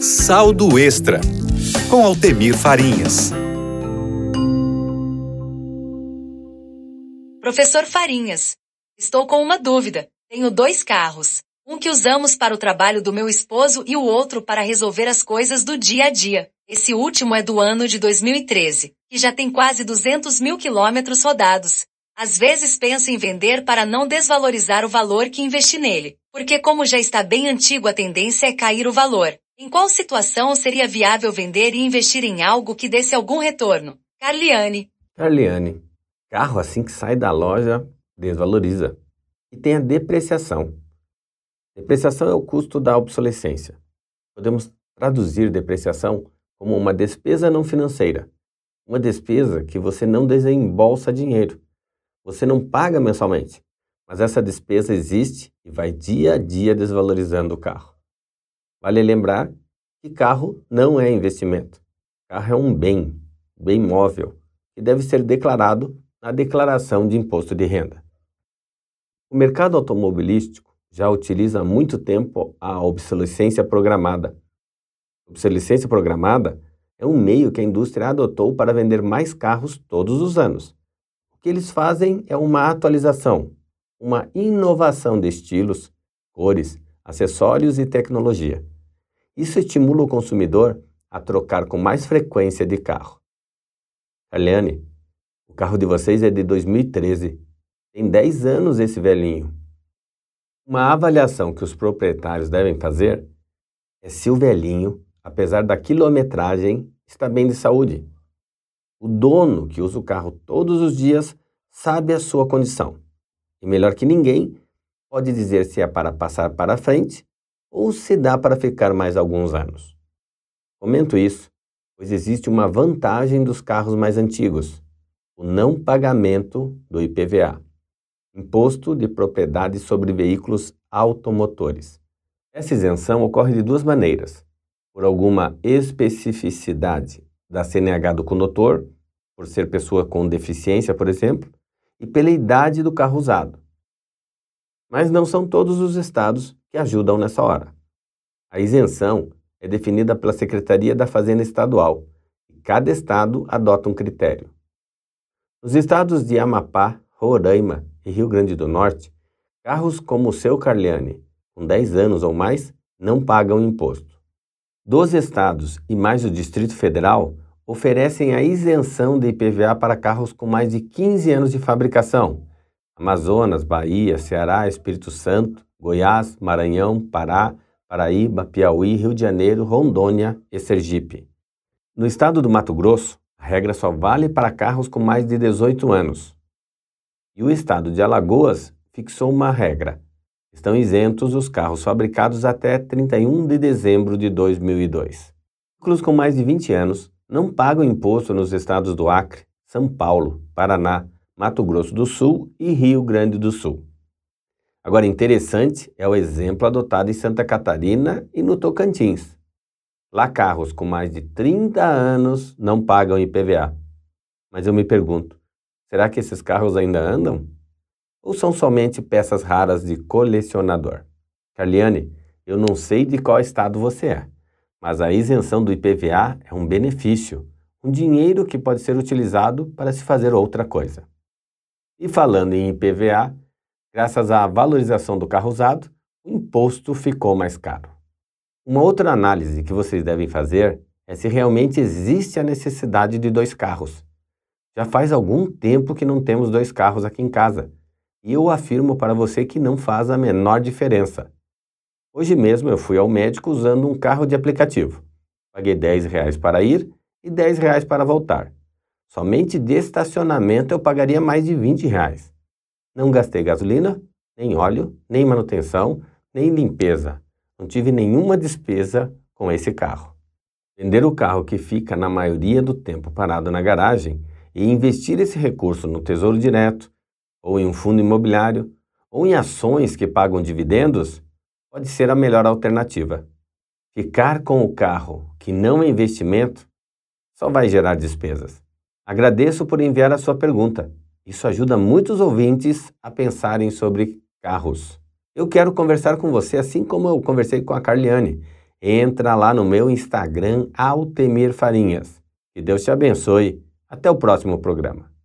Saldo Extra, com Altemir Farinhas. Professor Farinhas, estou com uma dúvida. Tenho dois carros. Um que usamos para o trabalho do meu esposo e o outro para resolver as coisas do dia a dia. Esse último é do ano de 2013, que já tem quase 200 mil quilômetros rodados. Às vezes penso em vender para não desvalorizar o valor que investi nele, porque como já está bem antigo a tendência é cair o valor. Em qual situação seria viável vender e investir em algo que desse algum retorno? Carliane. Carliane, carro assim que sai da loja desvaloriza. E tem a depreciação. Depreciação é o custo da obsolescência. Podemos traduzir depreciação como uma despesa não financeira, uma despesa que você não desembolsa dinheiro. Você não paga mensalmente, mas essa despesa existe e vai dia a dia desvalorizando o carro. Vale lembrar que carro não é investimento. Carro é um bem, bem móvel, que deve ser declarado na declaração de imposto de renda. O mercado automobilístico já utiliza há muito tempo a obsolescência programada. Obsolescência programada é um meio que a indústria adotou para vender mais carros todos os anos. O que eles fazem é uma atualização, uma inovação de estilos, cores, acessórios e tecnologia. Isso estimula o consumidor a trocar com mais frequência de carro. Aliane, o carro de vocês é de 2013. Tem 10 anos esse velhinho. Uma avaliação que os proprietários devem fazer é se o velhinho, apesar da quilometragem, está bem de saúde. O dono que usa o carro todos os dias sabe a sua condição. E melhor que ninguém, pode dizer se é para passar para frente ou se dá para ficar mais alguns anos. Comento isso, pois existe uma vantagem dos carros mais antigos: o não pagamento do IPVA. Imposto de Propriedade sobre Veículos Automotores. Essa isenção ocorre de duas maneiras: por alguma especificidade da CNH do condutor, por ser pessoa com deficiência, por exemplo, e pela idade do carro usado. Mas não são todos os estados que ajudam nessa hora. A isenção é definida pela Secretaria da Fazenda Estadual e cada estado adota um critério. Nos estados de Amapá, Roraima e Rio Grande do Norte, carros como o seu Carliane, com 10 anos ou mais, não pagam imposto. Doze estados e mais o Distrito Federal oferecem a isenção de IPVA para carros com mais de 15 anos de fabricação. Amazonas, Bahia, Ceará, Espírito Santo, Goiás, Maranhão, Pará, Paraíba, Piauí, Rio de Janeiro, Rondônia e Sergipe. No estado do Mato Grosso, a regra só vale para carros com mais de 18 anos. E o estado de Alagoas fixou uma regra. Estão isentos os carros fabricados até 31 de dezembro de 2002. Veículos com mais de 20 anos não pagam imposto nos estados do Acre, São Paulo, Paraná, Mato Grosso do Sul e Rio Grande do Sul. Agora, interessante é o exemplo adotado em Santa Catarina e no Tocantins. Lá, carros com mais de 30 anos não pagam IPVA. Mas eu me pergunto, Será que esses carros ainda andam? Ou são somente peças raras de colecionador? Carliane, eu não sei de qual estado você é, mas a isenção do IPVA é um benefício, um dinheiro que pode ser utilizado para se fazer outra coisa. E falando em IPVA, graças à valorização do carro usado, o imposto ficou mais caro. Uma outra análise que vocês devem fazer é se realmente existe a necessidade de dois carros já faz algum tempo que não temos dois carros aqui em casa. E eu afirmo para você que não faz a menor diferença. Hoje mesmo eu fui ao médico usando um carro de aplicativo. Paguei 10 reais para ir e 10 reais para voltar. Somente de estacionamento eu pagaria mais de 20 reais. Não gastei gasolina, nem óleo, nem manutenção, nem limpeza. Não tive nenhuma despesa com esse carro. Vender o carro que fica na maioria do tempo parado na garagem e investir esse recurso no Tesouro Direto, ou em um fundo imobiliário, ou em ações que pagam dividendos, pode ser a melhor alternativa. Ficar com o carro que não é investimento só vai gerar despesas. Agradeço por enviar a sua pergunta. Isso ajuda muitos ouvintes a pensarem sobre carros. Eu quero conversar com você assim como eu conversei com a Carliane. entra lá no meu Instagram, Altemir Farinhas. Que Deus te abençoe. Até o próximo programa.